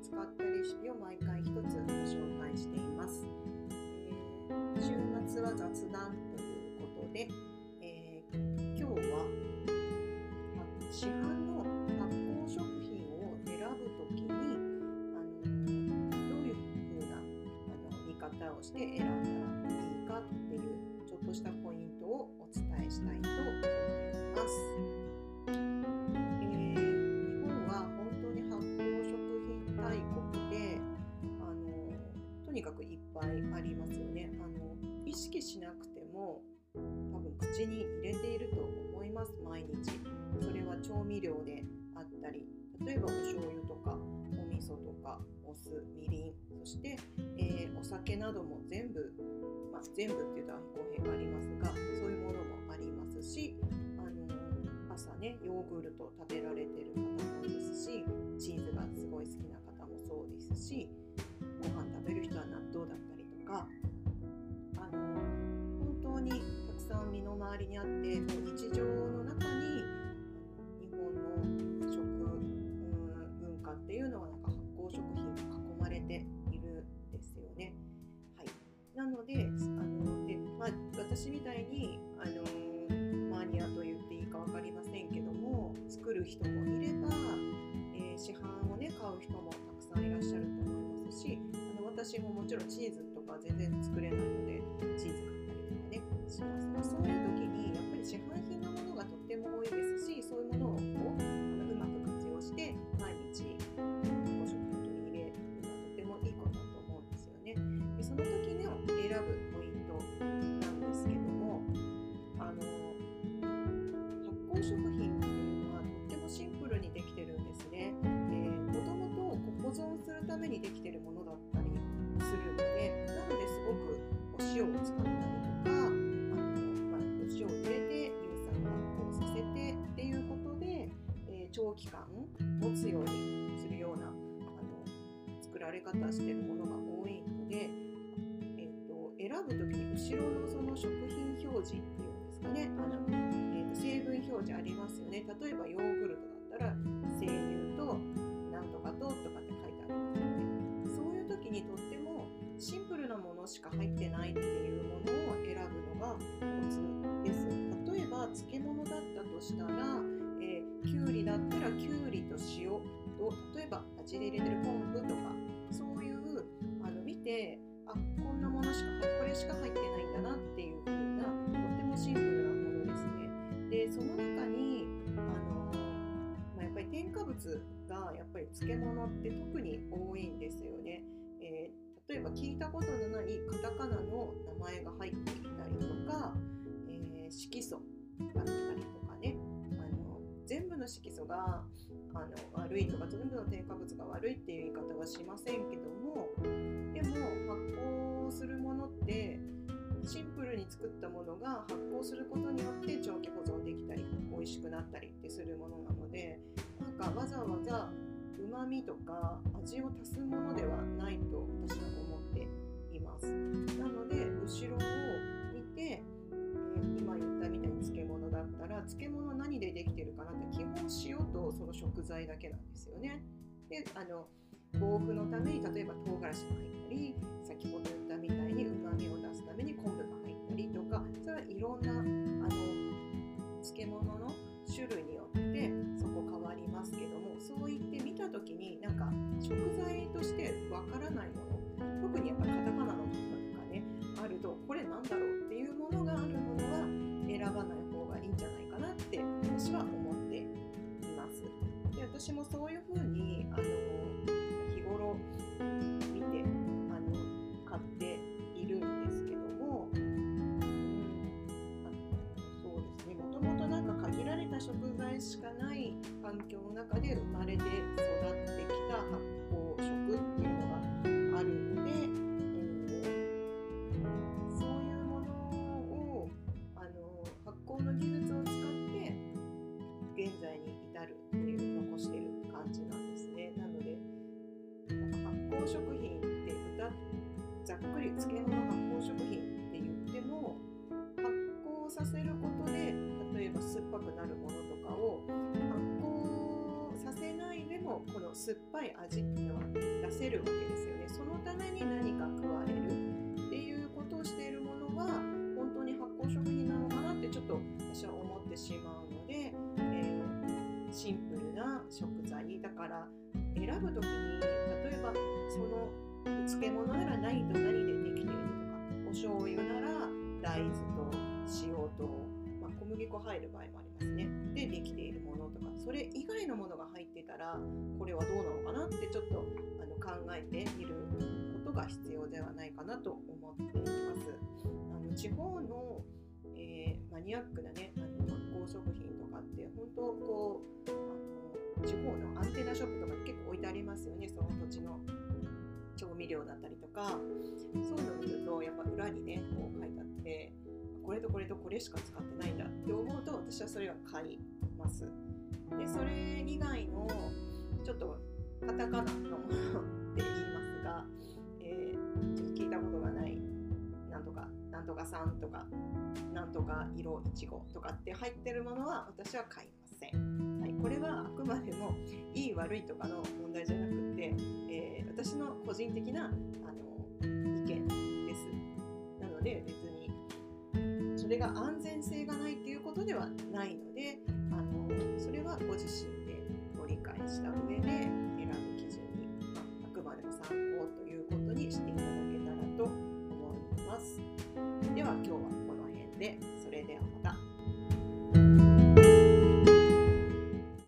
使ったレシピを毎回1つご紹介しています。えー、週末は雑談ということで、えー、今日は市販の発酵食品を選ぶときにあのどういうふうなあの見方をして選識しなくても多分口に入れていると思います毎日。それは調味料であったり例えばお醤油とかお味噌とかお酢みりんそして、えー、お酒なども全部、まあ、全部っていうと公平がありますがそういうものもありますし、あのー、朝ねヨーグルト食べられてる方もですしチーズがすごい好きな方もそうですしん身の回りにあってもう日常の中に日本の食文化っていうのはなんか発酵食品に囲まれているんですよね。はい、なのであので、まあ、私みたいにあのマニアと言っていいか分かりませんけども作る人もいれば、えー、市販をね買う人もたくさんいらっしゃると思いますしあの私ももちろんチーズとか全然作れないのでチーズ買ったりとかねします。そういう時にやっぱり市販品のものがとっても多いですしそういうものをこううまく活用して毎日ご食品を取り入れるのはとてもいいことだと思うんですよね。でその時の選ぶポイントなんですけどもあの発酵食品っていうのはとってもシンプルにできてるんですね。もともと保存するためにできてるものだったりするのでなのですごくお塩を使った期間持つようにするようなあの作られ方してるものが多いので、えーと、選ぶ時に後ろのその食品表示っていうんですかね。あの、えーと、成分表示ありますよね。例えばヨーグルトだったら生乳となんとかととかって書いてありますよね。そういう時にとってもシンプルなものしか入ってないっていうものを選ぶのがコツです。例えば漬物だったとしたら例えば味で入れてる昆布とかそういうあの見てあこんなものしかこれしか入ってないんだなっていう風なとってもシンプルなものですね。でその中にあの、まあ、やっぱり添加物がやっぱり漬物って特に多いんですよね。えー、例えば聞いたことのないカタカナの名前が入っていたりとか、えー、色素だったりとかねあの全部の色素があの悪いとか全部の添加物が悪いっていう言い方はしませんけどもでも発酵するものってシンプルに作ったものが発酵することによって長期保存できたり美味しくなったりってするものなのでなんかわざわざうまみとか味を足すものではないと私は思っています。なので後ろを見て今言ったみたいに漬物だったら漬物何でできてるかなその食材だけなんですよね。であの防腐のために例えば唐辛子が入ったり先ほど言ったみたいにうまみを出すために昆布が入ったりとかそれはいろんな私もそういうふうにあの日頃見てあの買っているんですけども、あそうですね。もともとなんか限られた食材しかない環境の中で生まれて食品って歌ざっくり漬物の発酵食品って言っても発酵させることで例えば酸っぱくなるものとかを発酵させないでもこの酸っぱい味っていうのは出せるわけですよねそのために何か加えるっていうことをしているものは本当に発酵食品なのかなってちょっと私は思ってしまうので、えー、シンプルな食材だから選ぶ時に例えばその漬物なら何と何でできているとかお醤油なら大豆と塩と、まあ、小麦粉入る場合もありますね。でできているものとかそれ以外のものが入ってたらこれはどうなのかなってちょっとあの考えてみることが必要ではないかなと思っています。あの地方の、えー、マニアックなねあの発酵食品とかって本当こうあの地方のアンテナショップとかに結構置いてありますよね。その土地の調味料だったりとかそういうのを見るとやっぱ裏にねこう書いてあってこれとこれとこれしか使ってないんだって思うと私はそれは買います。でそれ以外のちょっとカタカナのものって言いますが、えー、ちょっと聞いたことがないなんとかなんとかさんとかなんとか色いちごとかって入ってるものは私は買いません、これはあくまでもいい悪いとかの問題じゃなくて、えー、私の個人的なあの意見です。なので別にそれが安全性がないっていうことではないのであのそれはご自身でご理解した上で